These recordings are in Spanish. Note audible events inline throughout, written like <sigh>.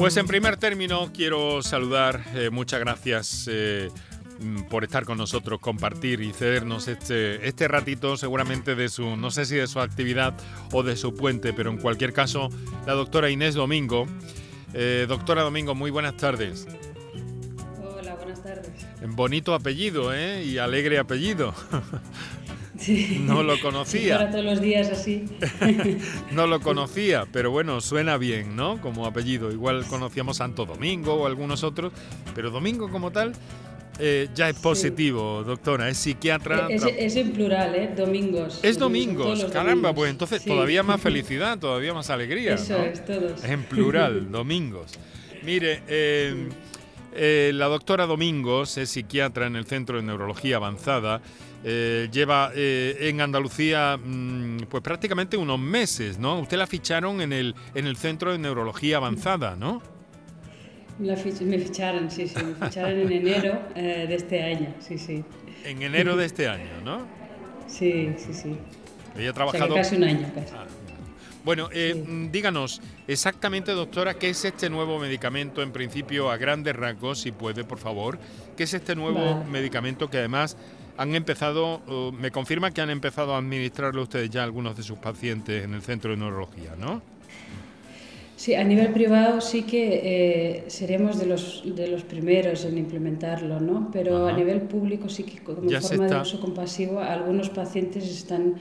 Pues en primer término quiero saludar, eh, muchas gracias eh, mm, por estar con nosotros, compartir y cedernos este, este ratito seguramente de su, no sé si de su actividad o de su puente, pero en cualquier caso, la doctora Inés Domingo. Eh, doctora Domingo, muy buenas tardes. Hola, buenas tardes. Bonito apellido, ¿eh? Y alegre apellido. <laughs> Sí. No lo conocía. para todos los días así. <laughs> no lo conocía, pero bueno, suena bien, ¿no? Como apellido. Igual conocíamos Santo Domingo o algunos otros, pero Domingo como tal eh, ya es positivo, doctora. Es psiquiatra. Es, en plural, ¿eh? Domingos. Es domingos, caramba, pues entonces todavía más <laughs> felicidad, todavía más alegría. Eso es, todos. En plural, <laughs> domingos. Mire, eh, eh, la doctora Domingos es psiquiatra en el Centro de Neurología Avanzada eh, lleva eh, en Andalucía mm, pues prácticamente unos meses, ¿no? Usted la ficharon en el, en el Centro de Neurología Avanzada, ¿no? me ficharon, sí, sí, me ficharon en enero eh, de este año, sí, sí. En enero de este año, ¿no? Sí, sí, sí. Ella ha trabajado... casi un año, casi. Ah, bueno, mm, díganos exactamente, doctora, qué es este nuevo medicamento, en principio a grandes rasgos, si puede, por favor. ¿Qué es este nuevo medicamento que además han empezado, me confirma que han empezado a administrarlo ustedes ya algunos de sus pacientes en el centro de neurología, ¿no? Sí, a nivel privado sí que eh, seremos de los, de los primeros en implementarlo, ¿no? Pero a nivel público sí que como forma de uso compasivo algunos pacientes están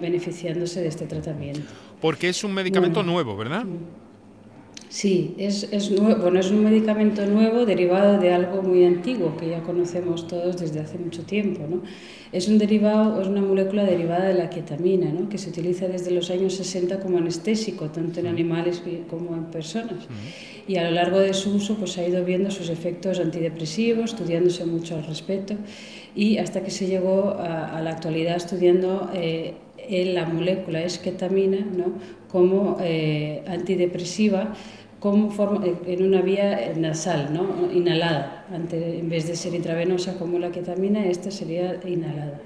beneficiándose de este tratamiento. Porque es un medicamento nuevo, ¿verdad? Mm. Sí, es, es, bueno, es un medicamento nuevo derivado de algo muy antiguo que ya conocemos todos desde hace mucho tiempo. ¿no? Es un derivado, es una molécula derivada de la ketamina, ¿no? que se utiliza desde los años 60 como anestésico, tanto en animales como en personas. Y a lo largo de su uso pues, ha ido viendo sus efectos antidepresivos, estudiándose mucho al respecto, y hasta que se llegó a, la actualidad estudiando eh, la molécula es ketamina ¿no? como eh, antidepresiva como forma, en una vía nasal, ¿no? inhalada. en vez de ser intravenosa como la ketamina, esta sería inhalada.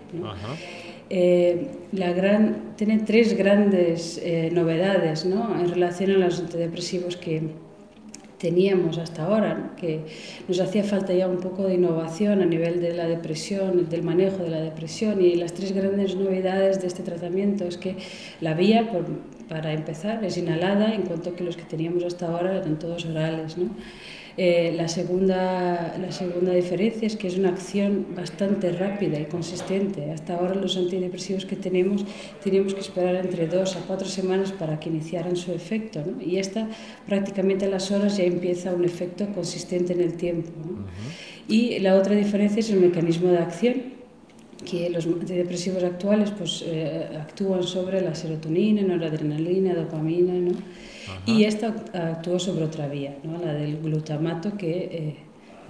Eh, la gran, tiene tres grandes eh, novedades ¿no? en relación a los antidepresivos que teníamos hasta ahora, que nos hacía falta ya un poco de innovación a nivel de la depresión, del manejo de la depresión y las tres grandes novedades de este tratamiento es que la vía, por, para empezar, es inhalada, en cuanto que los que teníamos hasta ahora eran todos orales. ¿no? Eh, la, segunda, la segunda diferencia es que es una acción bastante rápida y consistente. Hasta ahora los antidepresivos que tenemos teníamos que esperar entre dos a cuatro semanas para que iniciaran su efecto. ¿no? Y esta prácticamente a las horas ya empieza un efecto consistente en el tiempo. Y la otra diferencia es el mecanismo de acción que los antidepresivos actuales pues, eh, actúan sobre la serotonina, noradrenalina, dopamina, ¿no? y esta actúa sobre otra vía, ¿no? la del glutamato, que eh,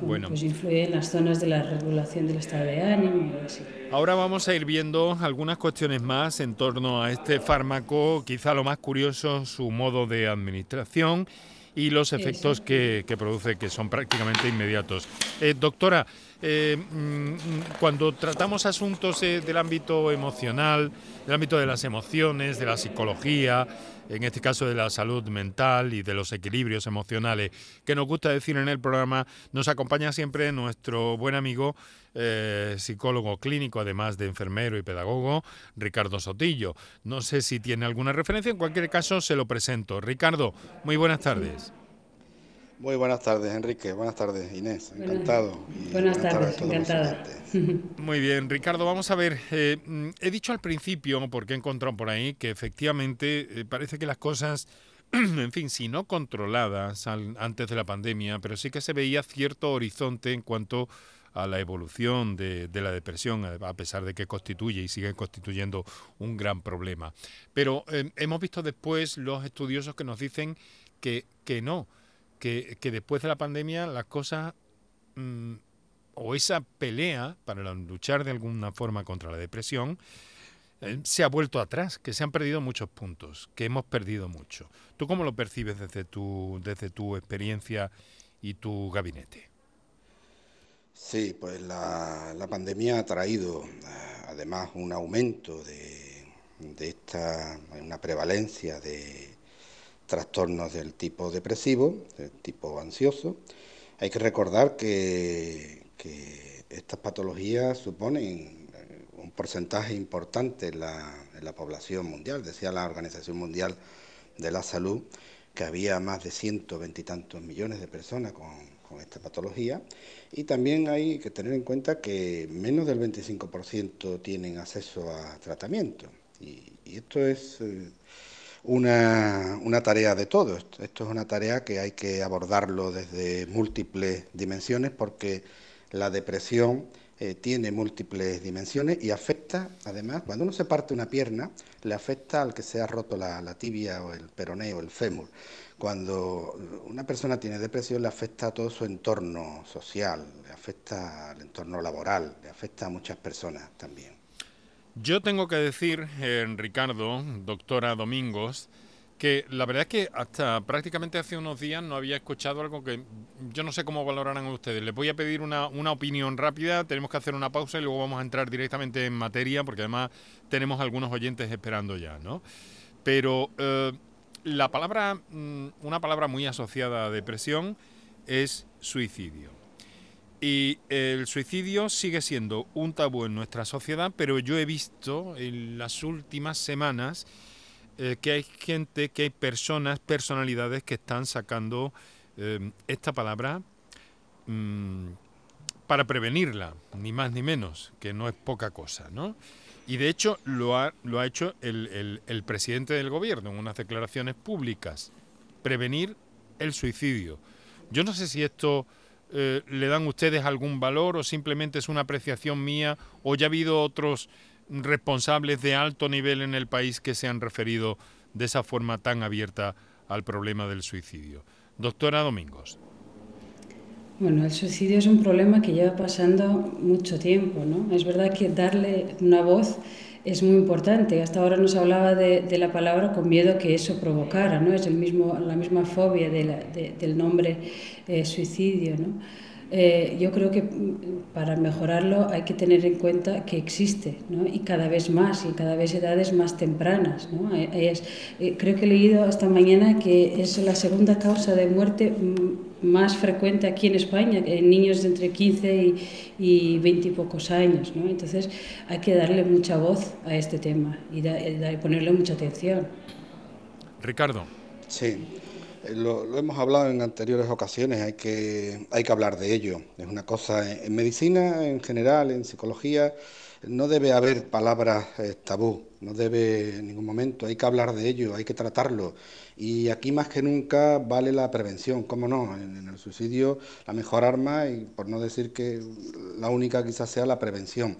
bueno. pues influye en las zonas de la regulación del estado de ánimo. Así. Ahora vamos a ir viendo algunas cuestiones más en torno a este fármaco, quizá lo más curioso, su modo de administración y los efectos que, que, produce, que son prácticamente inmediatos. Eh, doctora, eh, mm, cuando tratamos asuntos eh, del ámbito emocional, del ámbito de las emociones, de la psicología, en este caso de la salud mental y de los equilibrios emocionales, que nos gusta decir en el programa, nos acompaña siempre nuestro buen amigo, eh, psicólogo clínico, además de enfermero y pedagogo, Ricardo Sotillo. No sé si tiene alguna referencia, en cualquier caso se lo presento. Ricardo, muy buenas tardes. Muy buenas tardes, Enrique. Buenas tardes, Inés. Encantado. buenas, tardes, encantada. Muy bien, Ricardo, vamos a ver. Eh, mm, he dicho al principio, porque he encontrado por ahí, que efectivamente eh, parece que las cosas, <clears throat> en fin, si no controladas antes de la pandemia, pero sí que se veía cierto horizonte en cuanto a la evolución de, la depresión, a pesar de que constituye y sigue constituyendo un gran problema. Pero eh, hemos visto después los estudiosos que nos dicen que, que no que, después de la pandemia las cosas mm, o esa pelea para luchar de alguna forma contra la depresión eh, se ha vuelto atrás, que se han perdido muchos puntos, que hemos perdido mucho. ¿Tú cómo lo percibes desde tu, desde tu experiencia y tu gabinete? Sí, pues la, la pandemia ha traído además un aumento de, de esta, una prevalencia de, trastornos del tipo depresivo, del tipo ansioso. Hay que recordar que, estas patologías suponen eh, un porcentaje importante en la, población mundial. Decía la Organización Mundial de la Salud que había más de 120 y tantos millones de personas con, esta patología. Y también hay que tener en cuenta que menos del 25% tienen acceso a tratamiento. Y, esto es eh, una, una, tarea de todos. Esto es una tarea que hay que abordarlo desde múltiples dimensiones porque la depresión eh, tiene múltiples dimensiones y afecta, además, cuando uno se parte una pierna, le afecta al que se ha roto la, la tibia o el peroneo, el fémur. Cuando una persona tiene depresión le afecta a todo su entorno social, le afecta al entorno laboral, le afecta a muchas personas también. Yo tengo que decir, eh, Ricardo, doctora Domingos, que la verdad es que hasta prácticamente hace unos días no había escuchado algo que yo no sé cómo valorarán ustedes. Les voy a pedir una, opinión rápida, tenemos que hacer una pausa y luego vamos a entrar directamente en materia, porque además tenemos algunos oyentes esperando ya, ¿no? Pero eh, la palabra, mm, una palabra muy asociada a depresión es suicidio. Y el suicidio sigue siendo un tabú en nuestra sociedad, pero yo he visto en las últimas semanas eh, que hay gente, que hay personas, personalidades que están sacando eh, esta palabra mm, para prevenirla, ni más ni menos, que no es poca cosa, ¿no? Y de hecho lo ha, lo ha hecho el, el presidente del gobierno en unas declaraciones públicas, prevenir el suicidio. Yo no sé si esto eh, le dan ustedes algún valor o simplemente es una apreciación mía o ya ha habido otros responsables de alto nivel en el país que se han referido de esa forma tan abierta al problema del suicidio. Doctora Domingos. Bueno, el suicidio es un problema que lleva pasando mucho tiempo, ¿no? Es verdad que darle una voz es muy importante. Hasta ahora nos hablaba de, la palabra con miedo que eso provocara, ¿no? Es el mismo, la misma fobia del nombre eh, suicidio, ¿no? Eh, yo creo que para mejorarlo hay que tener en cuenta que existe ¿no? y cada vez más y cada vez edades más tempranas. ¿no? Es, eh, creo que he leído esta mañana que es la segunda causa de muerte más frecuente aquí en España, en niños de entre 15 y, 20 y pocos años. ¿no? Entonces hay que darle mucha voz a este tema y, y ponerle mucha atención. Ricardo. Sí. Eh, lo, hemos hablado en anteriores ocasiones, hay que, hay que hablar de ello. Es una cosa, en, medicina en general, en psicología, no debe haber palabras eh, tabú, no debe en ningún momento, hay que hablar de ello, hay que tratarlo. Y aquí más que nunca vale la prevención, cómo no, en, el suicidio la mejor arma, y por no decir que la única quizás sea la prevención.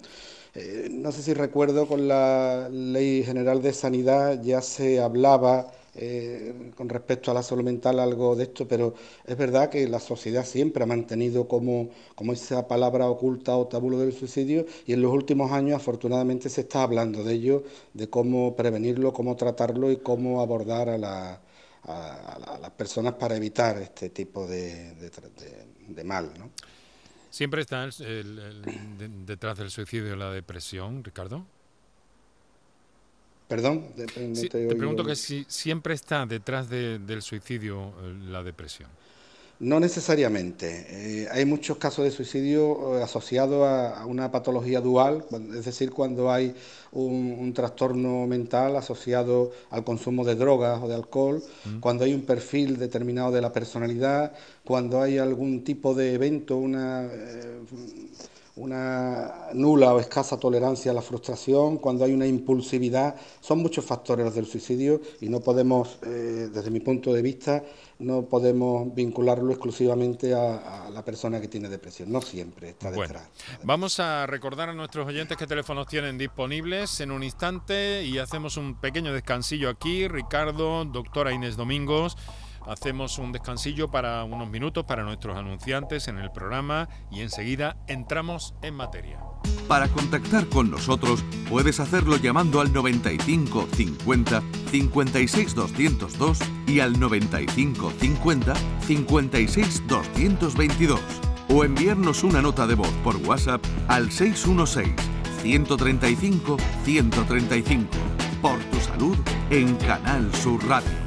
Eh, no sé si recuerdo con la Ley General de Sanidad ya se hablaba eh, con respecto a la salud mental algo de esto, pero es verdad que la sociedad siempre ha mantenido como, como esa palabra oculta o tabulo del suicidio y en los últimos años afortunadamente se está hablando de ello, de cómo prevenirlo, cómo tratarlo y cómo abordar a, la, a, las personas para evitar este tipo de, de, mal. Siempre está detrás del suicidio la depresión, Ricardo. Perdón, te, pregunto que si siempre está detrás del suicidio eh, la depresión. No necesariamente. Eh, hay muchos casos de suicidio eh, asociados a, una patología dual, es decir, cuando hay un, trastorno mental asociado al consumo de drogas o de alcohol, mm. cuando hay un perfil determinado de la personalidad, cuando hay algún tipo de evento, una una nula o escasa tolerancia a la frustración, cuando hay una impulsividad, son muchos factores los del suicidio y no podemos, eh, desde mi punto de vista, no podemos vincularlo exclusivamente a, la persona que tiene depresión, no siempre está detrás. vamos a recordar a nuestros oyentes qué teléfonos tienen disponibles en un instante y hacemos un pequeño descansillo aquí, Ricardo, doctora Inés Domingos. Hacemos un descansillo para unos minutos para nuestros anunciantes en el programa y enseguida entramos en materia. Para contactar con nosotros puedes hacerlo llamando al 95 50 56 202 y al 95 50 56 222 o enviarnos una nota de voz por WhatsApp al 616 135 135 por tu salud en Canal Sur Radio.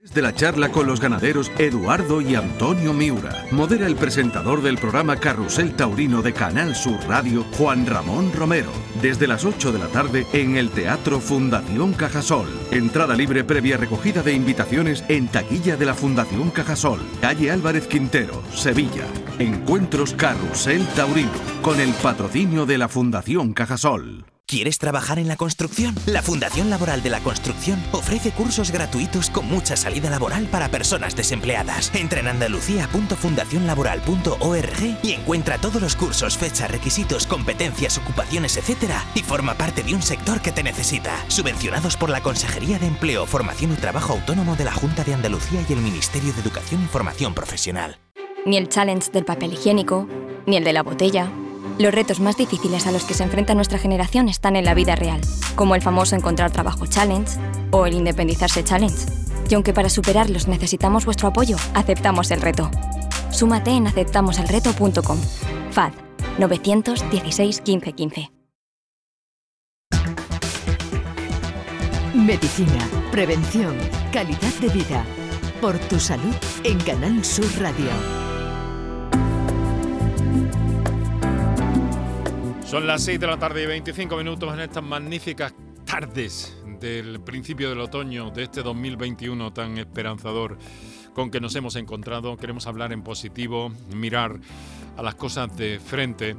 De la charla con los ganaderos Eduardo y Antonio Miura. Modera el presentador del programa Carrusel Taurino de Canal Sur Radio, Juan Ramón Romero. Desde las 8 de la tarde en el Teatro Fundación Cajasol. Entrada libre previa recogida de invitaciones en taquilla de la Fundación Cajasol. Calle Álvarez Quintero, Sevilla. Encuentros Carrusel Taurino. Con el patrocinio de la Fundación Cajasol. ¿Quieres trabajar en la construcción? La Fundación Laboral de la Construcción ofrece cursos gratuitos con mucha salida laboral para personas desempleadas. Entra en andalucía.fundacionlaboral.org y encuentra todos los cursos, fechas, requisitos, competencias, ocupaciones, etc. y forma parte de un sector que te necesita. Subvencionados por la Consejería de Empleo, Formación y Trabajo Autónomo de la Junta de Andalucía y el Ministerio de Educación y Formación Profesional. Ni el challenge del papel higiénico, ni el de la botella los retos más difíciles a los que se enfrenta nuestra generación están en la vida real, como el famoso Encontrar Trabajo Challenge o el Independizarse Challenge. Y aunque para superarlos necesitamos vuestro apoyo, aceptamos el reto. Súmate en aceptamoselreto.com. FAD 916 1515. Medicina, prevención, calidad de vida. Por tu salud en Canal Sur Radio. Son las 6 de la tarde y 25 minutos en estas magníficas tardes del principio del otoño de este 2021 tan esperanzador con que nos hemos encontrado. Queremos hablar en positivo, mirar a las cosas de frente.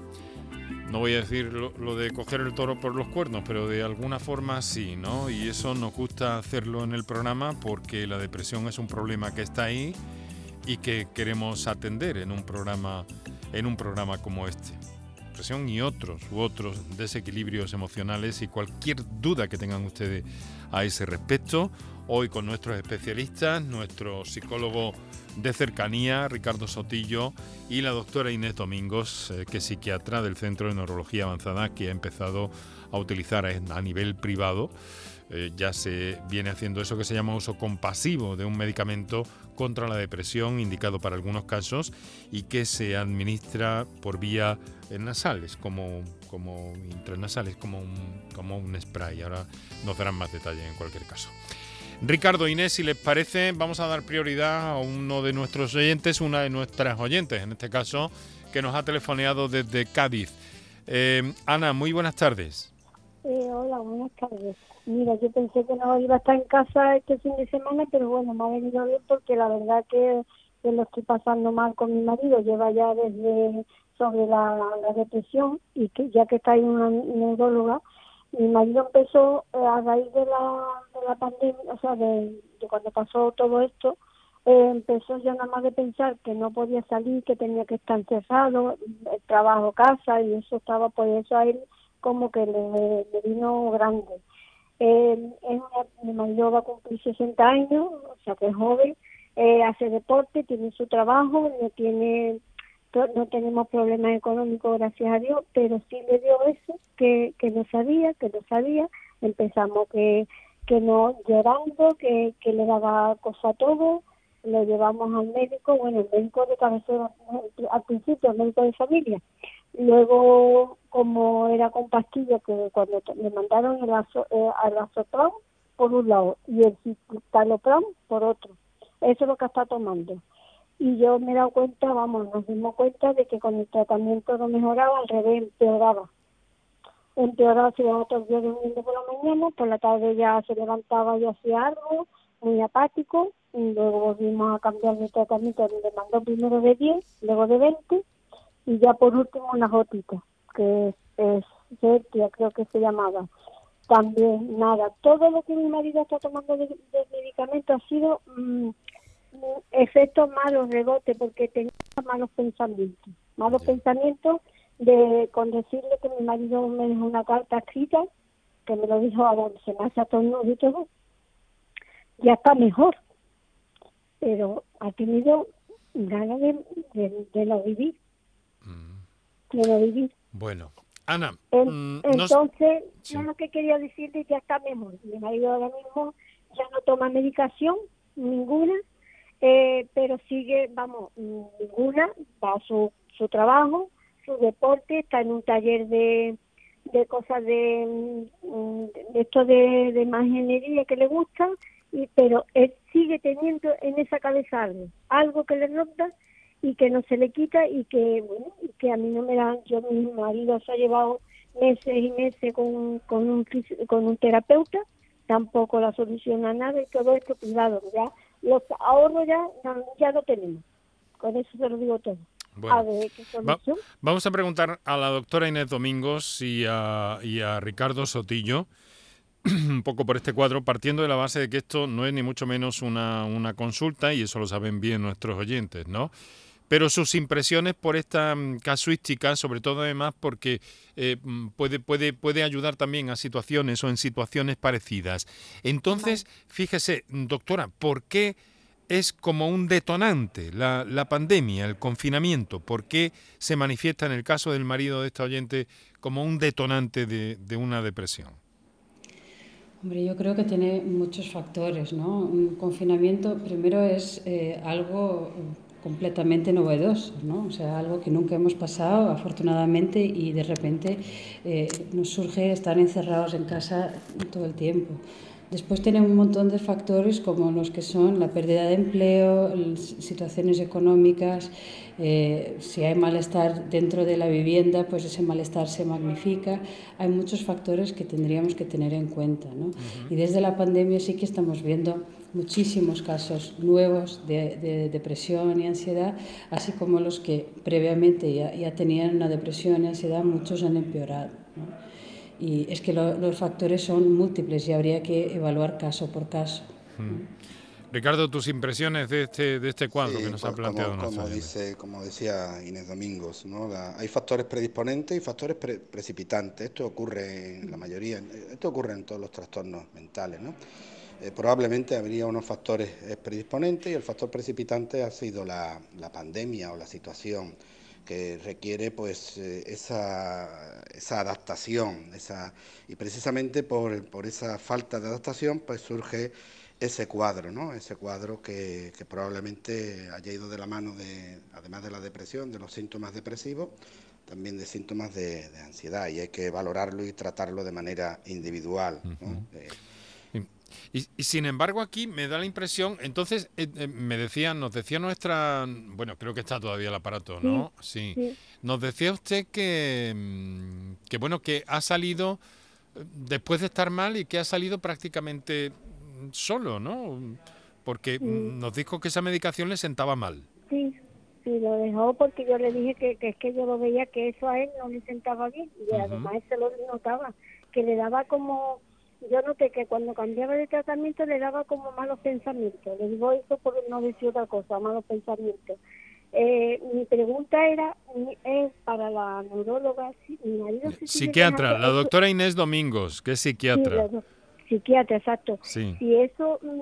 No voy a decir lo, de coger el toro por los cuernos, pero de alguna forma sí, ¿no? Y eso nos gusta hacerlo en el programa porque la depresión es un problema que está ahí y que queremos atender en un programa, en un programa como este y otros u otros desequilibrios emocionales y cualquier duda que tengan ustedes a ese respecto. Hoy con nuestros especialistas, nuestro psicólogo de cercanía, Ricardo Sotillo, y la doctora Inés Domingos, eh, que es psiquiatra del Centro de Neurología Avanzada, que ha empezado a utilizar a nivel privado. Eh, ya se viene haciendo eso que se llama uso compasivo de un medicamento contra la depresión indicado para algunos casos y que se administra por vía nasales, como, como intranasales, como un, como un spray. Ahora nos darán más detalles en cualquier caso. Ricardo Inés, si les parece, vamos a dar prioridad a uno de nuestros oyentes, una de nuestras oyentes, en este caso, que nos ha telefoneado desde Cádiz. Eh, Ana, muy buenas tardes. Eh, hola, buenas tardes. Mira, yo pensé que no iba a estar en casa este fin de semana, pero bueno, me ha venido bien porque la verdad que, lo estoy pasando mal con mi marido. Lleva ya desde sobre la, depresión y que ya que está ahí una neuróloga, mi marido empezó eh, a raíz de la, de la pandemia, o sea, de, cuando pasó todo esto, eh, empezó ya nada más de pensar que no podía salir, que tenía que estar encerrado, el trabajo, casa, y eso estaba, por eso a él como que le vino grande. Eh, es mi marido va a cumplir 60 años, o sea que es joven, eh, hace deporte, tiene su trabajo, no tiene no tenemos problemas económicos, gracias a Dios, pero sí le dio eso, que, que no sabía, que no sabía, empezamos que, que no llorando, que, que le daba cosa a todo, lo llevamos al médico, bueno, el médico de cabecera, al principio el médico de familia, luego como era con pastillas que cuando le mandaron el azo, eh, al azotron por un lado y el citalopram por otro, eso es lo que está tomando. Y yo me he dado cuenta, vamos, nos dimos cuenta de que con el tratamiento no mejoraba, al revés empeoraba. Empeoraba si otros días por la mañana, por la tarde ya se levantaba y hacía algo, muy apático, y luego volvimos a cambiar de tratamiento, le mandó primero de 10, luego de 20, y ya por último una gotita, que es, es creo que se llamaba. También nada, todo lo que mi marido está tomando de, medicamento ha sido mm, efectos malos, rebote, porque tenía malos pensamientos, malos pensamientos de con decirle que mi marido me dejó una carta escrita, que me lo dijo, a donde se me hace todo y todo, ya está mejor, pero ha tenido ganas de, de, no vivir. No vivir. Bueno, Ana. Mm, entonces, yo lo que quería decirte ya está mejor. Mi marido ahora mismo ya no toma medicación, ninguna, eh, pero sigue, vamos, ninguna, va a su, su trabajo, su deporte, está en un taller de, de cosas de, mm, de esto de, de que le gusta, y, pero él sigue teniendo en esa cabeza algo, algo que le ronda y que no se le quita y que, bueno, que a mí no me dan, yo mi marido se ha llevado meses y meses con, con, un, con un terapeuta, tampoco la soluciona nada y todo esto, cuidado, ya los ahorros ya, ya lo tenemos, con eso se lo digo todo. vamos a preguntar a la doctora Inés Domingos y a, y a Ricardo Sotillo <clears throat> un poco por este cuadro, partiendo de la base de que esto no es ni mucho menos una, una consulta, y eso lo saben bien nuestros oyentes, ¿no? Pero sus impresiones por esta mm, casuística, sobre todo además porque eh, mm, puede, puede, puede ayudar también a situaciones o en situaciones parecidas. Entonces, fíjese, doctora, ¿por qué es como un detonante la, la pandemia, el confinamiento? ¿Por qué se manifiesta en el caso del marido de esta oyente como un detonante de, de una depresión? Hombre, yo creo que tiene muchos factores, ¿no? Un confinamiento primero es eh, algo completamente novedoso, ¿no? O sea, algo que nunca hemos pasado, afortunadamente, y de repente eh, nos surge estar encerrados en casa todo el tiempo. Después tenemos un montón de factores como los que son la pérdida de empleo, situaciones económicas, eh, si hay malestar dentro de la vivienda, pues ese malestar se magnifica. Hay muchos factores que tendríamos que tener en cuenta. ¿no? Y desde la pandemia sí que estamos viendo muchísimos casos nuevos de, depresión y ansiedad, así como los que previamente ya, ya tenían una depresión y ansiedad, muchos han empeorado. ¿no? Y es que los factores son múltiples y habría que evaluar caso por caso. Hmm. Ricardo, tus impresiones de este, de este cuadro que nos ha planteado como, como, dice, como decía Inés Domingos, ¿no? hay factores predisponentes y factores precipitantes. Esto ocurre en la mayoría, esto ocurre en todos los trastornos mentales. ¿no? Eh, probablemente habría unos factores eh, predisponentes y el factor precipitante ha sido la, la pandemia o la situación que requiere pues eh, esa, esa adaptación esa, y precisamente por, por, esa falta de adaptación pues surge ese cuadro, ¿no? ese cuadro que, que, probablemente haya ido de la mano de, además de la depresión, de los síntomas depresivos, también de síntomas de, ansiedad y hay que valorarlo y tratarlo de manera individual. ¿no? Y, sin embargo aquí me da la impresión, entonces eh, eh, me decía, nos decía nuestra, bueno, creo que está todavía el aparato, ¿no? Sí. Nos decía usted que, mm, que, bueno, que ha salido eh, después de estar mal y que ha salido prácticamente solo, ¿no? Porque nos dijo que esa medicación le sentaba mal. Sí, sí, lo dejó porque yo le dije que, que es que yo lo veía que eso a él no le sentaba bien y además se lo notaba, que le daba como yo noté que cuando cambiaba de tratamiento le daba como malos pensamientos. Le digo eso por no decir otra cosa, malos pensamientos. Eh, mi pregunta era es para la neuróloga, mi marido psiquiatra, la doctora Inés Domingos, que es psiquiatra. psiquiatra, exacto. Si eso, mm,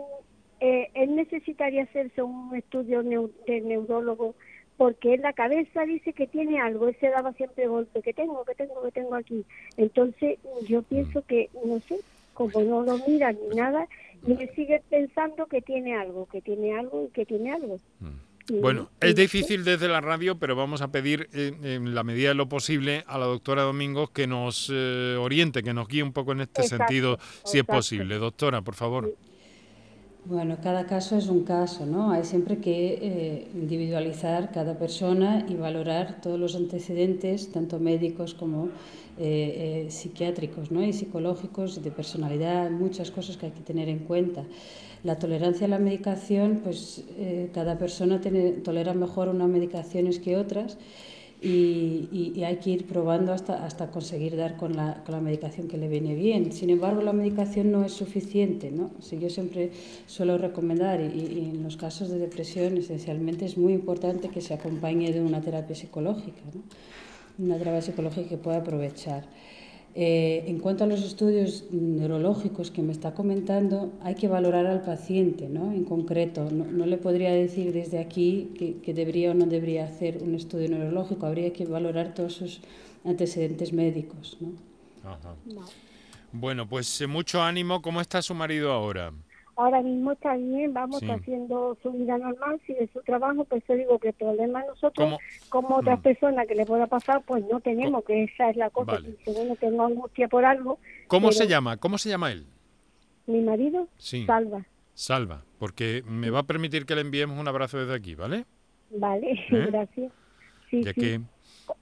eh, él necesitaría hacerse un estudio de neurólogo porque en la cabeza dice que tiene algo, él se daba siempre golpe, que tengo, que tengo, que tengo aquí. Entonces yo pienso que, no sé, como no lo mira ni nada, y él sigue pensando que tiene algo, que tiene algo y que tiene algo. Mm. Bueno, es difícil desde la radio, pero vamos a pedir en, la medida de lo posible a la doctora Domingos que nos eh, oriente, que nos guíe un poco en este sentido, si es posible. Doctora, por favor. Bueno, cada caso es un caso, ¿no? Hay siempre que eh, individualizar cada persona y valorar todos los antecedentes, tanto médicos como eh, eh, psiquiátricos ¿no? y psicológicos, de personalidad, muchas cosas que hay que tener en cuenta. La tolerancia a la medicación, pues cada persona tolera mejor unas medicaciones que otras y, hay que ir probando hasta, hasta conseguir dar con la, con la, medicación que le viene bien. Sin embargo, la medicación no es suficiente. ¿no? Si yo siempre suelo recomendar, y, en los casos de depresión esencialmente es muy importante que se acompañe de una terapia psicológica, ¿no? una terapia psicológica que pueda aprovechar. Eh, en cuanto a los estudios neurológicos que me está comentando, hay que valorar al paciente ¿no? en concreto. No, le podría decir desde aquí que, debería o no debería hacer un estudio neurológico, habría que valorar todos sus antecedentes médicos. ¿no? Bueno, pues eh, mucho ánimo. ¿Cómo está su marido ahora? Ahora mismo está bien, vamos haciendo su vida normal, sigue su trabajo, pues yo digo que el problema nosotros, como otras mm. personas que le pueda pasar, pues no tenemos, que esa es la cosa, si uno tengo angustia por algo. ¿Cómo se llama? ¿Cómo se llama él? Mi marido, Salva. Salva, porque me va a permitir que le enviemos un abrazo desde aquí, ¿vale? Vale, <laughs> ¿Eh? gracias. Sí, ya que,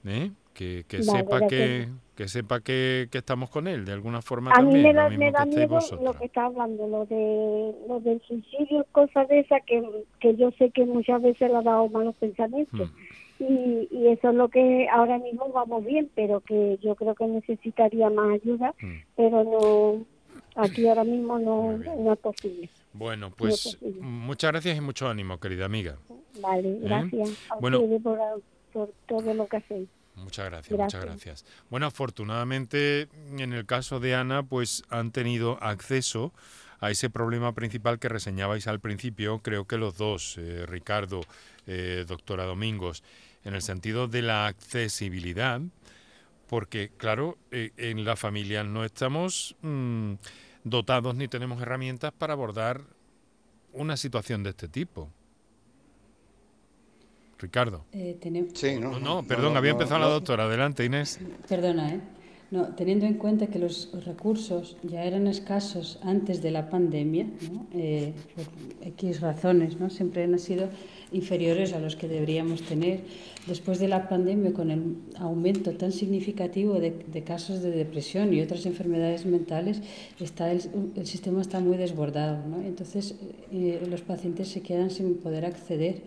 ¿eh? Que, que sepa que que sepa que, estamos con él de alguna forma a mí me da, me da miedo lo que está hablando lo de lo del suicidio cosas de esas que, que yo sé que muchas veces le ha dado malos pensamientos hmm. y, y, eso es lo que ahora mismo vamos bien pero que yo creo que necesitaría más ayuda hmm. pero no aquí ahora mismo no, no es posible bueno, pues muchas gracias y mucho ánimo, querida amiga. Vale, ¿Eh? gracias a bueno, por, por todo lo que hacéis. Muchas gracias, muchas gracias. Bueno, afortunadamente en el caso de Ana, pues han tenido acceso a ese problema principal que reseñabais al principio, creo que los dos, eh, Ricardo, eh, doctora Domingos, en el sentido de la accesibilidad, porque claro, eh, en la familia no estamos mm, dotados ni tenemos herramientas para abordar una situación de este tipo. Ricardo. Eh, sí, no, no, perdón, había empezado la doctora. Adelante, Inés. Perdona, ¿eh? No, teniendo en cuenta que los recursos ya eran escasos antes de la pandemia, ¿no? eh, por X razones, ¿no? siempre han sido inferiores a los que deberíamos tener. Después de la pandemia, con el aumento tan significativo de, casos de depresión y otras enfermedades mentales, está el, el sistema está muy desbordado. ¿no? Entonces, eh, los pacientes se quedan sin poder acceder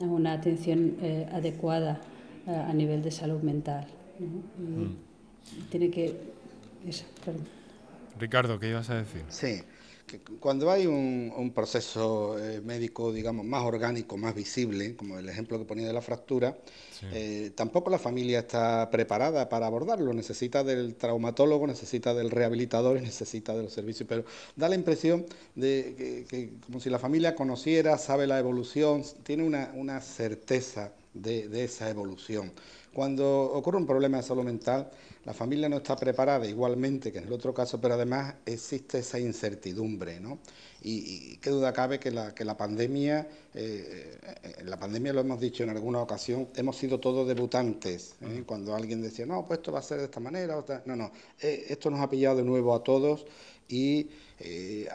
una atención eh, adecuada eh, a nivel de salud mental. Mm. Tiene que... Ricardo, ¿qué ibas a decir? Sí, cuando hay un, proceso eh, médico, digamos, más orgánico, más visible, como el ejemplo que ponía de la fractura, eh, tampoco la familia está preparada para abordarlo. Necesita del traumatólogo, necesita del rehabilitador y necesita de los servicios. Pero da la impresión de que, como si la familia conociera, sabe la evolución, tiene una, certeza de, de esa evolución. Cuando ocurre un problema de salud mental, la familia no está preparada igualmente que en el otro caso, pero además existe esa incertidumbre, ¿no? Y, qué duda cabe que la, que la pandemia, eh, en la pandemia lo hemos dicho en alguna ocasión, hemos sido todos debutantes. ¿eh? Cuando alguien decía, no, pues esto va a ser de esta manera, no, no, eh, esto nos ha pillado de nuevo a todos y eh,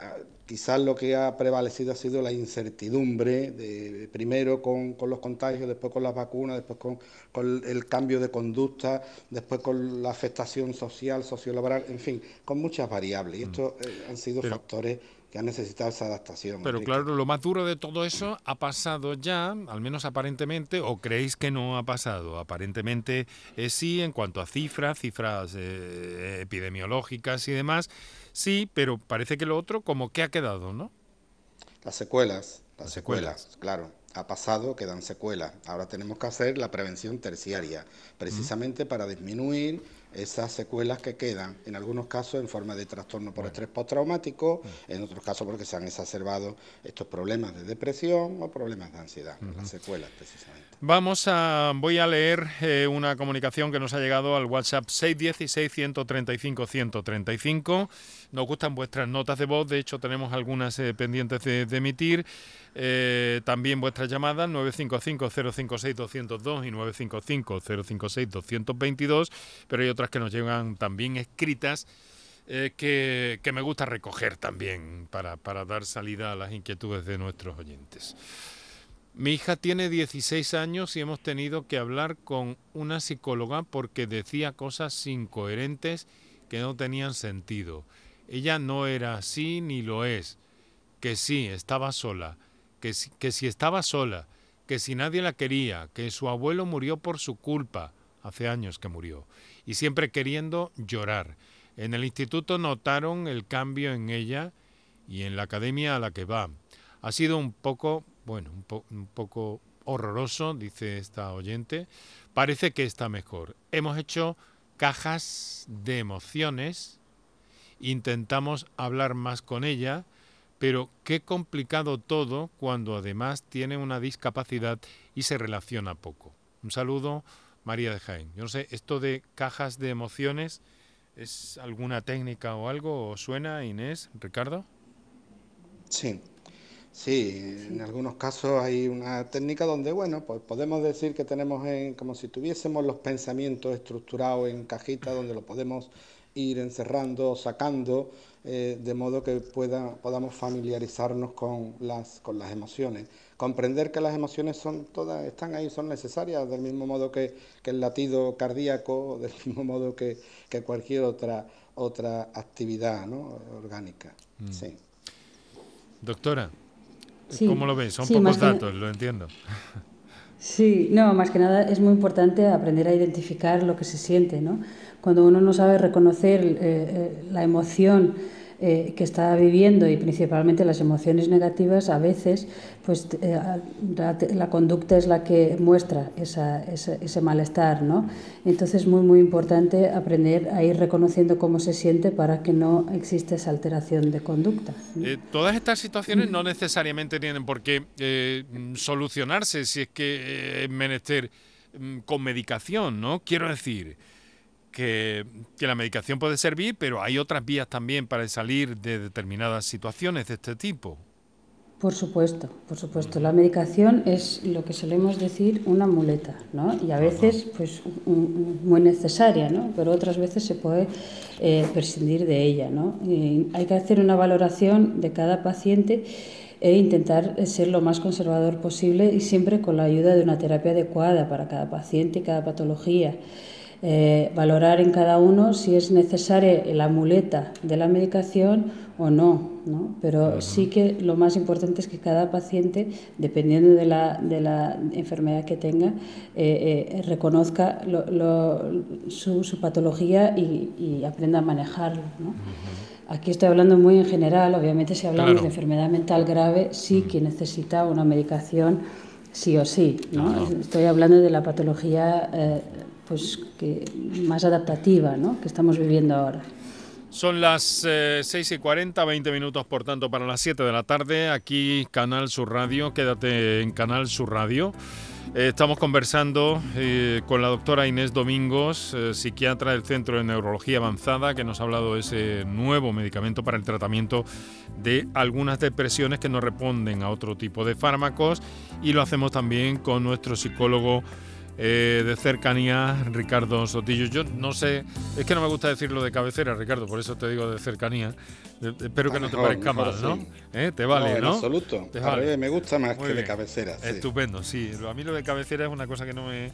quizás lo que ha prevalecido ha sido la incertidumbre, de, primero con, los contagios, después con las vacunas, después con, el cambio de conducta, después con la afectación social, sociolaboral, en fin, con muchas variables. Y estos eh, han sido factores que han necesitado esa adaptación. Pero claro, lo más duro de todo eso ha pasado ya, al menos aparentemente, o creéis que no ha pasado. Aparentemente eh, sí, en cuanto a cifras, cifras epidemiológicas y demás. Sí, pero parece que lo otro como que ha quedado, ¿no? Las secuelas, las, secuelas, claro. Ha pasado, quedan secuelas. Ahora tenemos que hacer la prevención terciaria, precisamente para disminuir esas secuelas que quedan, en algunos casos en forma de trastorno por estrés postraumático, en otros casos porque se han exacerbado estos problemas de depresión o problemas de ansiedad, las secuelas precisamente. Vamos a, voy a leer eh, una comunicación que nos ha llegado al WhatsApp 616-135-135. Nos gustan vuestras notas de voz, de hecho tenemos algunas eh, pendientes de, emitir. Eh, también vuestras llamadas 955-056-202 y 955-056-222, pero hay otras que nos llegan también escritas. que, me gusta recoger también para, para dar salida a las inquietudes de nuestros oyentes. Mi hija tiene 16 años y hemos tenido que hablar con una psicóloga porque decía cosas incoherentes que no tenían sentido. Ella no era así ni lo es. Que sí, estaba sola. Que, que si estaba sola. Que si nadie la quería. Que su abuelo murió por su culpa. Hace años que murió. Y siempre queriendo llorar. En el instituto notaron el cambio en ella y en la academia a la que va. Ha sido un poco bueno, un, poco horroroso, dice esta oyente. Parece que está mejor. Hemos hecho cajas de emociones, intentamos hablar más con ella, pero qué complicado todo cuando además tiene una discapacidad y se relaciona poco. Un saludo, María de Jaén. Yo no sé, esto de cajas de emociones, ¿es alguna técnica o algo? ¿O suena, Inés, Ricardo? Sí, sí, en algunos casos hay una técnica donde, bueno, pues podemos decir que tenemos en, como si tuviésemos los pensamientos estructurados en cajitas donde lo podemos ir encerrando, sacando, eh, de modo que pueda, podamos familiarizarnos con las, con las emociones. Comprender que las emociones son todas, están ahí, son necesarias, del mismo modo que, el latido cardíaco, <laughs> del mismo modo que, cualquier otra, otra actividad ¿no? orgánica. Mm. Sí. Doctora, ¿cómo lo ves? Son pocos datos, lo entiendo. Sí, no, más que nada es muy importante aprender a identificar lo que se siente, ¿no? Cuando uno no sabe reconocer eh, eh, la emoción eh, que está viviendo y principalmente las emociones negativas, a veces pues, eh, la, conducta es la que muestra ese malestar. ¿no? Entonces es muy, muy importante aprender a ir reconociendo cómo se siente para que no exista esa alteración de conducta. Eh, todas estas situaciones no necesariamente tienen por qué solucionarse si es que es menester mm, con medicación, ¿no? Quiero decir, que, la medicación puede servir, pero hay otras vías también para salir de determinadas situaciones de este tipo. Por supuesto, por supuesto. La medicación es lo que solemos decir una muleta, ¿no? Y a veces, pues, muy necesaria, ¿no? Pero otras veces se puede eh, prescindir de ella, ¿no? hay que hacer una valoración de cada paciente e intentar ser lo más conservador posible y siempre con la ayuda de una terapia adecuada para cada paciente y cada patología. Eh, valorar en cada uno si es necesaria la muleta de la medicación o no, ¿no? pero sí que lo más importante es que cada paciente, dependiendo de la, de la enfermedad que tenga, eh, eh, reconozca su, patología y, aprenda a manejarlo. ¿no? Aquí estoy hablando muy en general, obviamente si hablamos de enfermedad mental grave, sí que necesita una medicación sí o sí. ¿no? Estoy hablando de la patología pues que más adaptativa ¿no? que estamos viviendo ahora. Son las eh, 6 y 40, 20 minutos por tanto para las 7 de la tarde, aquí Canal Sur Radio, quédate en Canal Sur Radio. Eh, estamos conversando eh, con la doctora Inés Domingos, eh, psiquiatra del Centro de Neurología Avanzada, que nos ha hablado de ese nuevo medicamento para el tratamiento de algunas depresiones que no responden a otro tipo de fármacos. Y lo hacemos también con nuestro psicólogo eh, de cercanía, Ricardo Sotillo. Yo no sé, es que no me gusta decirlo de cabecera, Ricardo, por eso te digo de cercanía. espero que no te parezca mal, ¿no? ¿Eh? Te vale, ¿no? En absoluto. me gusta más que de cabecera. Estupendo, sí. A mí lo de cabecera es una cosa que no me,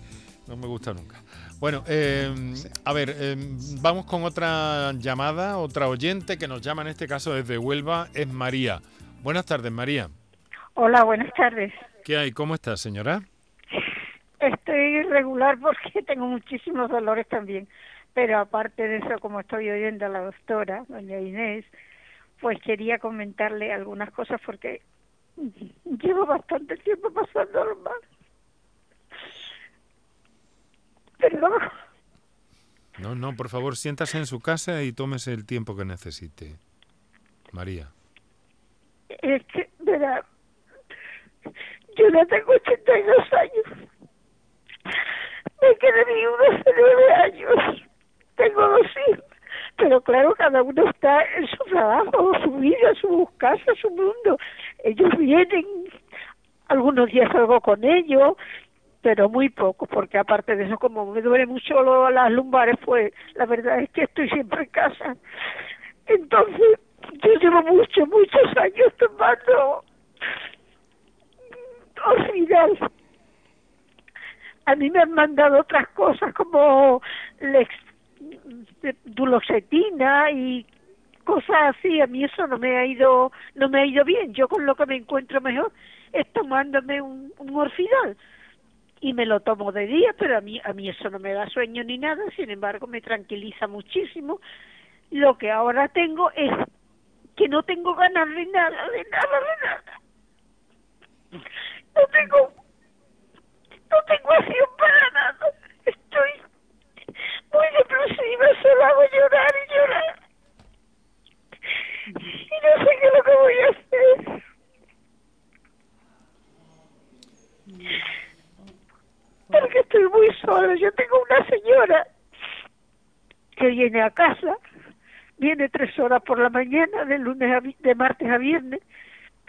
no me gusta nunca. Bueno, em, a ver, vamos con otra llamada, otra oyente que nos llama en este caso desde Huelva, es María. Buenas tardes, María. Hola, buenas tardes. ¿Qué hay? ¿Cómo estás, señora? Estoy irregular <laughs> porque tengo muchísimos dolores también, pero aparte de eso, como estoy oyendo a la doctora, doña Inés, pues quería comentarle algunas cosas porque <laughs> llevo bastante tiempo pasando mal. Perdón. No, no, por favor, siéntase en su casa y tómese el tiempo que necesite. María. Es que, verá, yo ya tengo 82 años me quedé viuda hace nueve años. Tengo dos hijos. Pero claro, cada uno está en su trabajo, su vida, su casa, su mundo. Ellos vienen, algunos días salgo con ellos, pero muy poco, porque aparte de eso, como me duele mucho las lumbares, pues la verdad es que estoy siempre en casa. Entonces, yo llevo muchos, muchos años tomando orfidal a mí me han mandado otras cosas como lex, y cosas así. A mí eso no me ha ido no me ha ido bien. Yo con lo que me encuentro mejor es tomándome un, un orfidal y me lo tomo de día pero a mí a mí eso no me da sueño ni nada. Sin embargo me tranquiliza muchísimo. Lo que ahora tengo es que no tengo ganas de nada de nada de nada. No tengo no tengo acción para nada. Estoy muy depresiva, solo hago llorar y llorar. Y no sé qué es lo que voy a hacer. Porque estoy muy sola. Yo tengo una señora que viene a casa, viene tres horas por la mañana, de lunes a, de martes a viernes,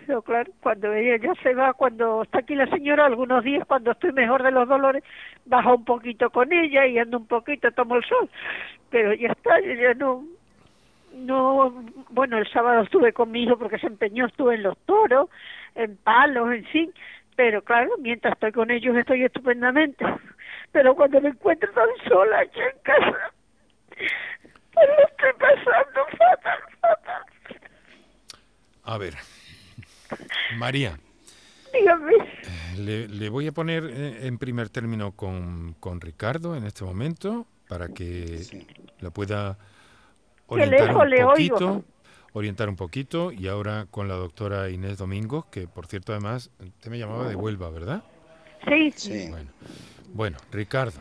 pero claro, cuando ella ya se va, cuando está aquí la señora, algunos días cuando estoy mejor de los dolores, baja un poquito con ella y ando un poquito, tomo el sol, pero ya está, ya no, no, bueno, el sábado estuve con mi hijo porque se empeñó, estuve en los toros, en palos, en fin, pero claro, mientras estoy con ellos estoy estupendamente, pero cuando me encuentro tan sola aquí en casa, pues lo estoy pasando fatal, fatal. A ver, María. Dígame. Le, le, voy a poner eh, en primer término con, con Ricardo en este momento para que sí. lo pueda orientar un poquito, orientar un poquito y ahora con la doctora Inés Domingos, que por cierto además usted me llamaba de Huelva, ¿verdad? Sí. sí. Bueno, bueno Ricardo.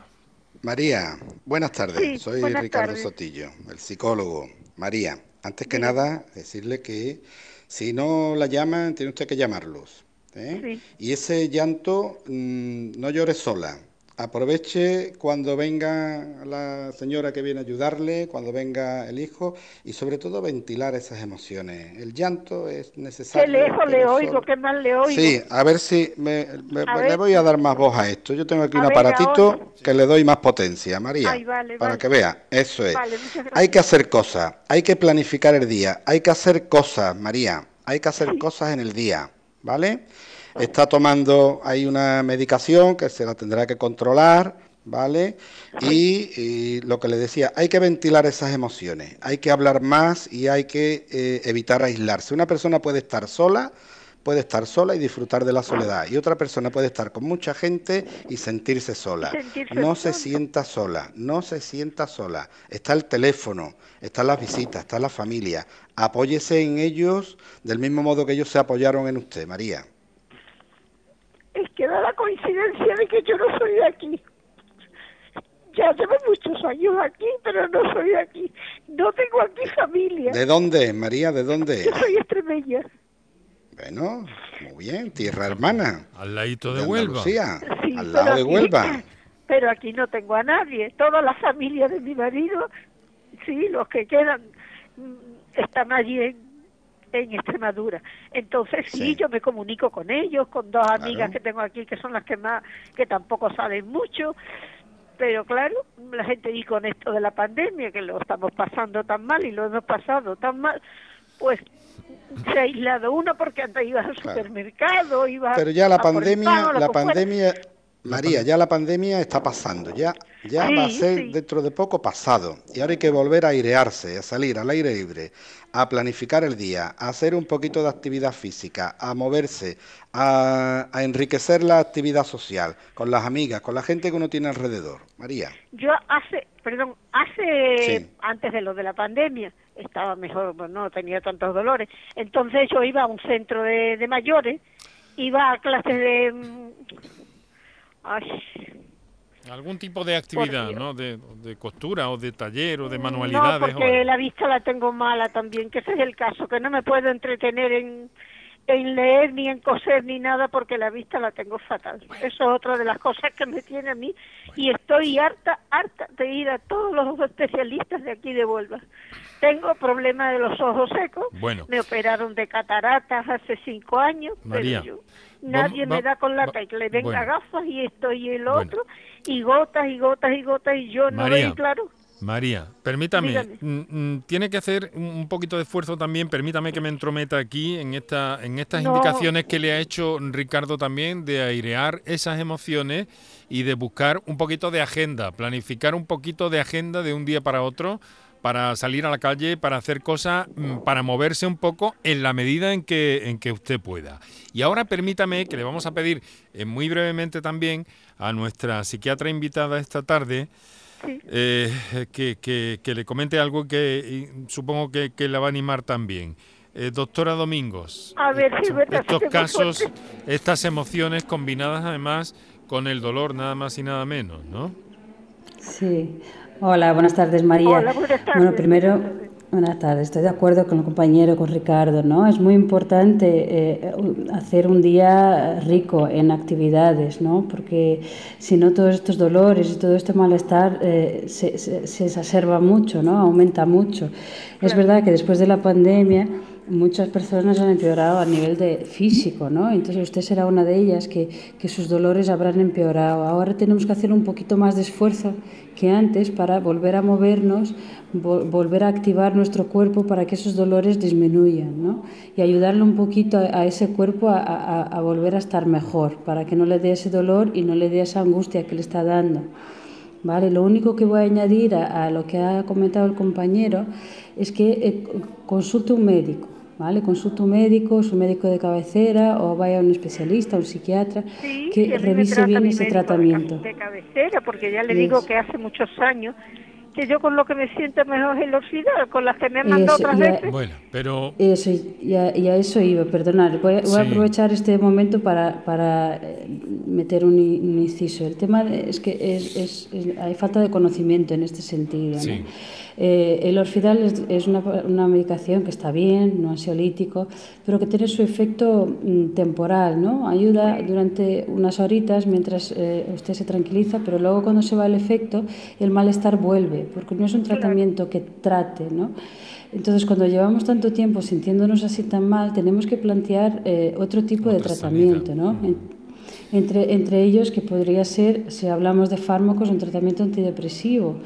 María, buenas tardes. Sí, Soy buenas Ricardo tardes. Sotillo, el psicólogo. María, antes que nada, decirle que si no la llaman, tiene usted que llamarlos. ¿eh? Sí. Y ese llanto, mmm, no llore sola. Aproveche cuando venga la señora que viene a ayudarle, cuando venga el hijo y sobre todo ventilar esas emociones. El llanto es necesario. Qué lejos le solo- oigo, qué mal le oigo. Sí, a ver si me, le voy a dar más voz a esto. Yo tengo aquí A un ver, aparatito ahora. que le doy más potencia, María, Ay, vale, para vale. que vea. Eso es. Vale. Hay que hacer cosas, hay que planificar el día, hay que hacer cosas, María, hay que hacer cosas en el día, ¿vale? Está tomando, hay una medicación que se la tendrá que controlar, ¿vale? Y, y lo que le decía, hay que ventilar esas emociones, hay que hablar más y hay que eh, evitar aislarse. Una persona puede estar sola, puede estar sola y disfrutar de la soledad, y otra persona puede estar con mucha gente y sentirse sola. Sentirse No se sola. sienta sola, no se sienta sola. Está el teléfono, están las visitas, está la familia. Apóyese en ellos del mismo modo que ellos se apoyaron en usted, María. Es que da la coincidencia de que yo no soy de aquí. Ya llevo muchos años aquí, pero no soy de aquí. No tengo aquí familia. ¿De dónde María? ¿De dónde Yo soy extremeña. Bueno, muy bien, tierra hermana. Al ladito de, De Huelva. Sí, al pero lado de aquí- Huelva. Pero aquí no tengo a nadie. Toda la familia de mi marido, sí, los que quedan, mm, están allí en, en Extremadura. Entonces sí, Sí. yo me comunico con ellos, con dos Claro. amigas que tengo aquí que son las que más, que tampoco saben mucho. Pero claro, la gente y con esto de la pandemia, que lo estamos pasando tan mal y lo hemos pasado tan mal, pues se ha aislado uno porque antes ibas al Claro. supermercado, ibas Pero ya la a pandemia, pan la pandemia, María, ya la pandemia está pasando, ya, ya Sí, va a ser sí. dentro de poco pasado. Y ahora hay que volver a airearse, a salir al aire libre, a planificar el día, a hacer un poquito de actividad física, a moverse, a, a enriquecer la actividad social, con las amigas, con la gente que uno tiene alrededor. María, Yo hace, perdón, hace, Sí. antes de lo de la pandemia, estaba mejor, no tenía tantos dolores. Entonces yo iba a un centro de, de mayores, iba a clases de... mm, Ay, Algún tipo de actividad. ¿no? De, de costura o de taller o de no, manualidades. o porque la vista la tengo mala también, que ese es el caso, que no me puedo entretener en, en leer ni en coser ni nada porque la vista la tengo fatal. Eso es otra de las cosas que me tiene a mí y estoy harta, harta de ir a todos los <laughs> especialistas de aquí de Huelva. Tengo problema de los ojos secos, Bueno. me operaron de cataratas hace cinco años, María, pero yo, nadie me da con la va- tecla, venga gafas y esto y el otro, y gotas y gotas y gotas y yo no María. veo claro. María, permítame, Dígame. mm, mm, tiene que hacer un poquito de esfuerzo también, permítame que me entrometa aquí en, esta, en estas No. indicaciones que le ha hecho Ricardo también de airear esas emociones y de buscar un poquito de agenda, planificar un poquito de agenda de un día para otro para salir a la calle, para hacer cosas, mm, para moverse un poco en la medida en que, en que usted pueda. Y ahora permítame que le vamos a pedir eh, muy brevemente también a nuestra psiquiatra invitada esta tarde, Sí. eh, que, que- que le comente algo que supongo que, que la va a animar también. Eh, doctora Domingos, A ver si es verdad, estos casos, estas emociones combinadas además con el dolor nada más y nada menos, ¿no? Sí. Hola, buenas tardes, María. Hola, buenas tardes. Bueno, primero, Buenas tardes, estoy de acuerdo con el compañero, con Ricardo, ¿no? Es muy importante eh, hacer un día rico en actividades, ¿no? Porque si no todos estos dolores y todo este malestar eh, se, se, exacerba mucho, ¿no? Aumenta mucho. Es verdad que después de la pandemia muchas personas han empeorado a nivel de físico, ¿no? Entonces usted será una de ellas que, que sus dolores habrán empeorado. Ahora tenemos que hacer un poquito más de esfuerzo que antes para volver a movernos, volver a activar nuestro cuerpo para que esos dolores disminuyan, ¿no? Y ayudarle un poquito a, ese cuerpo a, a, volver a estar mejor, para que no le dé ese dolor y no le dé esa angustia que le está dando. ¿Vale? Lo único que voy a añadir a, lo que ha comentado el compañero es que eh, consulte un médico. ¿Vale? Consulte un médico, su médico de cabecera o vaya a un especialista, un psiquiatra, que revise bien ese tratamiento. De cabecera, porque ya le digo que hace muchos años que yo con lo que me siento mejor es el oxidar, con las que me han mandado otras veces. Bueno, pero... Eso, y a, eso iba, perdonad. Voy, a aprovechar este momento para, para eh, meter un, inciso. El tema es que es, es, hay falta de conocimiento en este sentido. Sí. Eh, el orfidal es, una, medicación que está bien, no ansiolítico, pero que tiene su efecto mm, temporal, ¿no? Ayuda durante unas horitas mientras eh, usted se tranquiliza, pero luego cuando se va el efecto, el malestar vuelve, porque no es un tratamiento que trate, ¿no? Entonces, cuando llevamos tanto tiempo sintiéndonos así tan mal, tenemos que plantear eh, otro tipo de tratamiento, ¿no? Entre, entre ellos, que podría ser, si hablamos de fármacos, un tratamiento antidepresivo,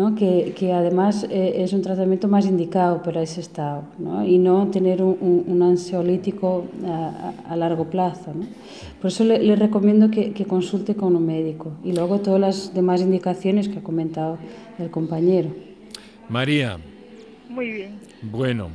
¿no? Que, que, además eh, es un tratamiento más indicado para ese estado ¿no? y no tener un, un ansiolítico a, a, largo plazo. ¿no? Por eso le, le recomiendo que, que, consulte con un médico y luego todas las demás indicaciones que ha comentado el compañero. María. Muy bien. Bueno,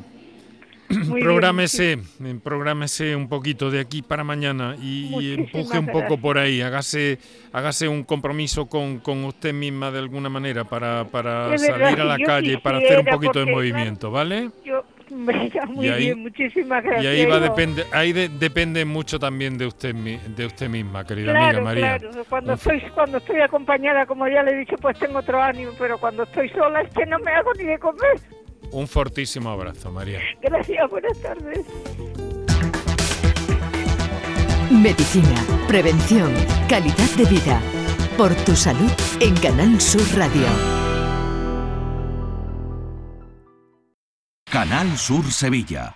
prográmese, prográmese un poquito de aquí para mañana y, empuje un poco por ahí, hágase, hágase un compromiso con, con usted misma de alguna manera para, para salir a la calle, para hacer un poquito de movimiento, ¿vale? Yo, muy bien, muchísimas gracias. Y ahí va depende, ahí depende mucho también de usted de usted misma, querida amiga María. Claro, cuando estoy cuando estoy acompañada, como ya le he dicho, pues tengo otro ánimo, pero cuando estoy sola es que no me hago ni de comer. Un fortísimo abrazo, María. Gracias, buenas tardes. Medicina, prevención, calidad de vida. Por tu salud en Canal Sur Radio. Canal Sur Sevilla.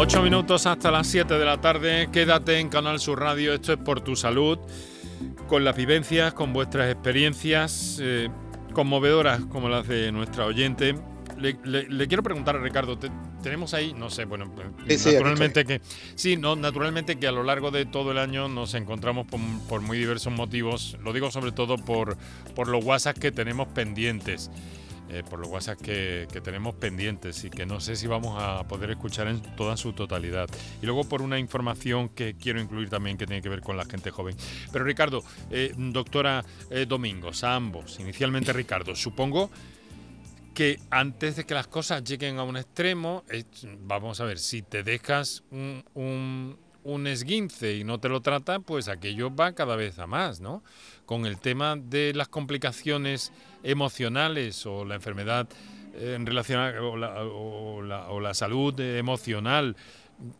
Ocho minutos hasta las 7 de la tarde. Quédate en Canal Sur Radio. Esto es por tu salud. Con las vivencias, con vuestras experiencias eh, conmovedoras como las de nuestra oyente. Le, quiero preguntar a Ricardo, tenemos ahí, no sé, bueno, naturalmente que sí, no, naturalmente que a lo largo de todo el año nos encontramos por, muy diversos motivos. Lo digo sobre todo por, por los WhatsApp que tenemos pendientes. Eh, por los WhatsApp que, tenemos pendientes y que no sé si vamos a poder escuchar en toda su totalidad. Y luego por una información que quiero incluir también que tiene que ver con la gente joven. Pero Ricardo, eh, doctora eh, Domingos, a ambos, inicialmente Ricardo, supongo que antes de que las cosas lleguen a un extremo, vamos a ver, si te dejas un, un esguince y no te lo trata, pues aquello va cada vez a más, ¿no? Con el tema de las complicaciones emocionales o la enfermedad eh, en relación o, la, o la salud emocional,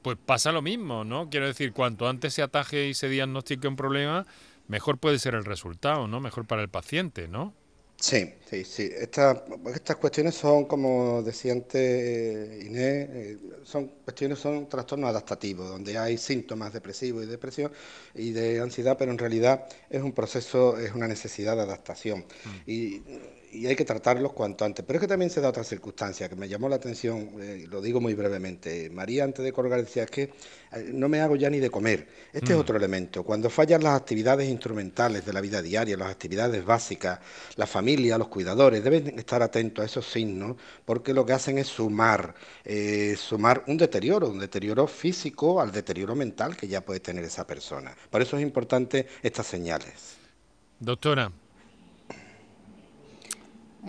pues pasa lo mismo, ¿no? Quiero decir, cuanto antes se ataje y se diagnostique un problema, mejor puede ser el resultado, ¿no? Mejor para el paciente, ¿no? Sí, sí, sí. Estas, estas cuestiones son, como decía antes Inés, eh, son cuestiones, son trastornos adaptativos, donde hay síntomas depresivos y depresión y de ansiedad, pero en realidad es un proceso, es una necesidad de adaptación. Mm. Y y hay que tratarlos cuanto antes. Pero es que también se da otra circunstancia que me llamó la atención, eh, lo digo muy brevemente. María antes de colgar decía, es que eh, no me hago ya ni de comer. Este es mm. otro elemento. Cuando fallan las actividades instrumentales de la vida diaria, las actividades básicas, la familia, los cuidadores, deben estar atentos a esos signos porque lo que hacen es sumar, eh, sumar un deterioro, un deterioro físico al deterioro mental que ya puede tener esa persona. Por eso es importante estas señales. Doctora,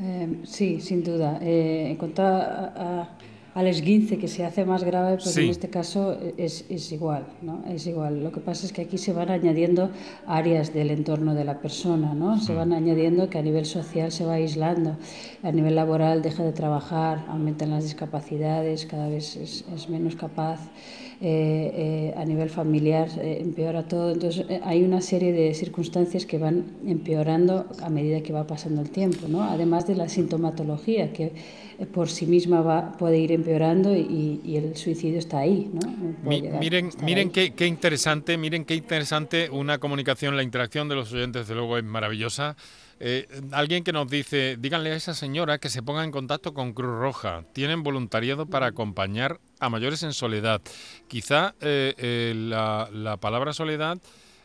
eh, sí, sin duda. Eh, en cuanto a, al esguince, que se hace más grave, pues en este caso es, es, igual, ¿no? Es igual. Lo que pasa es que aquí se van añadiendo áreas del entorno de la persona, ¿no? Se van añadiendo que a nivel social se va aislando, a nivel laboral deja de trabajar, aumentan las discapacidades, cada vez es, es menos capaz. Eh, eh, a nivel familiar eh, empeora todo. Entonces hay una serie de circunstancias que van empeorando a medida que va pasando el tiempo, ¿no? además de la sintomatología que por sí misma va, puede ir empeorando y, el suicidio está ahí. ¿no? miren miren qué, qué, interesante, miren qué interesante una comunicación, la interacción de los oyentes, desde luego es maravillosa. Eh, alguien que nos dice, díganle a esa señora que se ponga en contacto con Cruz Roja. Tienen voluntariado para acompañar a mayores en soledad. Quizá eh, eh, la, palabra soledad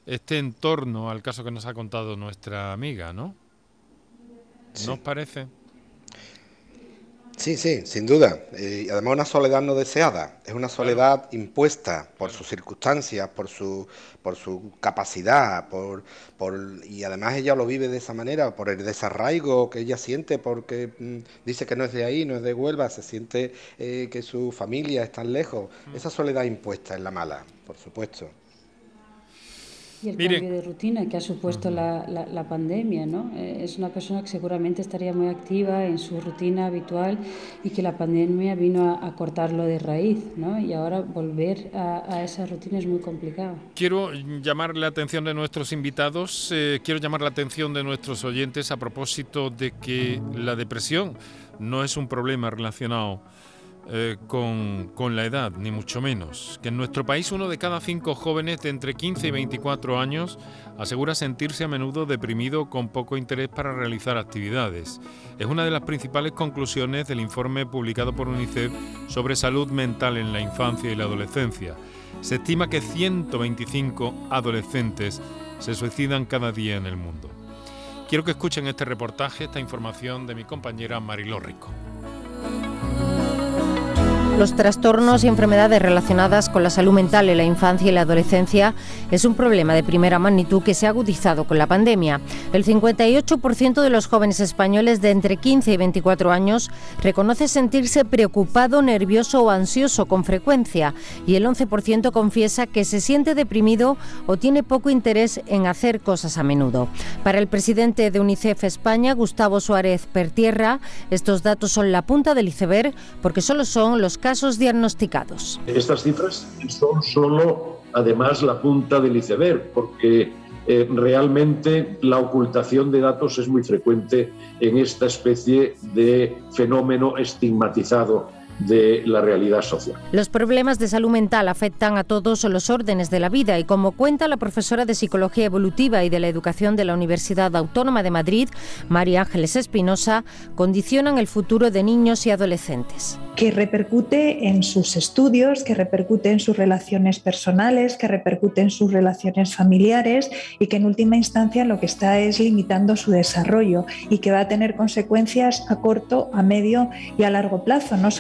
esté en torno al caso que nos ha contado nuestra amiga, ¿no? ¿No os parece? Sí, sí, sin duda. Y además una soledad no deseada, es una soledad impuesta por sus circunstancias, por su, por su capacidad, por, por, y además ella lo vive de esa manera, por el desarraigo que ella siente, porque mm, dice que no es de ahí, no es de Huelva, se siente eh, que su familia está lejos. Mm. Esa soledad impuesta es la mala, por supuesto. Y el cambio de rutina que ha supuesto la, la, pandemia, ¿no? Eh, es una persona que seguramente estaría muy activa en su rutina habitual y que la pandemia vino a, cortarlo de raíz, ¿no? Y ahora volver a, esa rutina es muy complicado. Quiero llamar la atención de nuestros invitados, eh, quiero llamar la atención de nuestros oyentes a propósito de que la depresión no es un problema relacionado eh, con, con, la edad, ni mucho menos. Que en nuestro país uno de cada cinco jóvenes de entre 15 y 24 años asegura sentirse a menudo deprimido con poco interés para realizar actividades. Es una de las principales conclusiones del informe publicado por UNICEF sobre salud mental en la infancia y la adolescencia. Se estima que 125 adolescentes se suicidan cada día en el mundo. Quiero que escuchen este reportaje, esta información de mi compañera Mariló Rico. Los trastornos y enfermedades relacionadas con la salud mental en la infancia y la adolescencia es un problema de primera magnitud que se ha agudizado con la pandemia. El 58% de los jóvenes españoles de entre 15 y 24 años reconoce sentirse preocupado, nervioso o ansioso con frecuencia y el 11% confiesa que se siente deprimido o tiene poco interés en hacer cosas a menudo. Para el presidente de UNICEF España, Gustavo Suárez Pertierra, estos datos son la punta del iceberg porque solo son los casos diagnosticados. Estas cifras son solo, además, la punta del iceberg, porque eh, realmente la ocultación de datos es muy frecuente en esta especie de fenómeno estigmatizado de la realidad social. Los problemas de salud mental afectan a todos los órdenes de la vida y como cuenta la profesora de Psicología Evolutiva y de la Educación de la Universidad Autónoma de Madrid, María Ángeles Espinosa, condicionan el futuro de niños y adolescentes. Que repercute en sus estudios, que repercute en sus relaciones personales, que repercute en sus relaciones familiares y que en última instancia lo que está es limitando su desarrollo y que va a tener consecuencias a corto, a medio y a largo plazo, no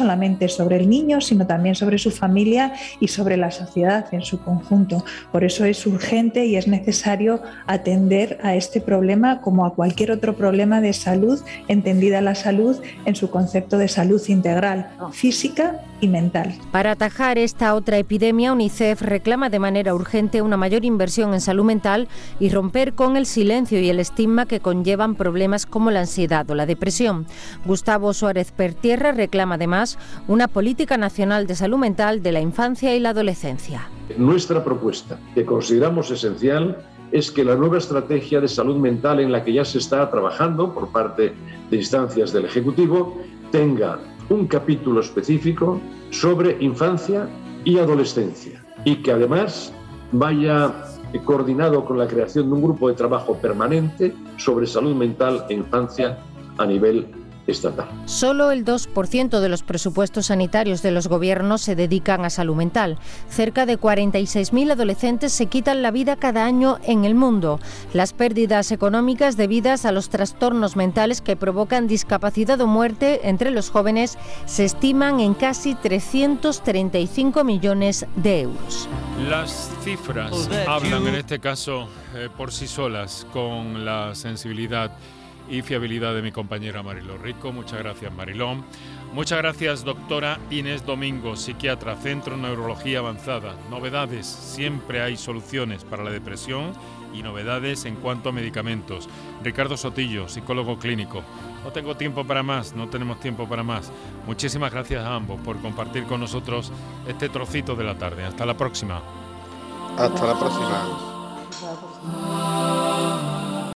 sobre el niño, sino también sobre su familia y sobre la sociedad en su conjunto. Por eso es urgente y es necesario atender a este problema como a cualquier otro problema de salud, entendida la salud en su concepto de salud integral. física y mental. Para atajar esta otra epidemia, UNICEF reclama de manera urgente una mayor inversión en salud mental y romper con el silencio y el estigma que conllevan problemas como la ansiedad o la depresión. Gustavo Suárez Pertierra reclama además una política nacional de salud mental de la infancia y la adolescencia. Nuestra propuesta, que consideramos esencial, es que la nueva estrategia de salud mental en la que ya se está trabajando por parte de instancias del Ejecutivo tenga un capítulo específico sobre infancia y adolescencia y que además vaya coordinado con la creación de un grupo de trabajo permanente sobre salud mental e infancia a nivel estatal. Solo el 2% de los presupuestos sanitarios de los gobiernos se dedican a salud mental. Cerca de 46.000 adolescentes se quitan la vida cada año en el mundo. Las pérdidas económicas debidas a los trastornos mentales que provocan discapacidad o muerte entre los jóvenes se estiman en casi 335 millones de euros. Las cifras hablan en este caso eh, por sí solas con la sensibilidad y fiabilidad de mi compañera Mariló Rico. Muchas gracias, Marilón. Muchas gracias, doctora Inés Domingo, psiquiatra, Centro Neurología Avanzada. Novedades, siempre hay soluciones para la depresión y novedades en cuanto a medicamentos. Ricardo Sotillo, psicólogo clínico. No tengo tiempo para más, no tenemos tiempo para más. Muchísimas gracias a ambos por compartir con nosotros este trocito de la tarde. Hasta la próxima. Hasta la próxima.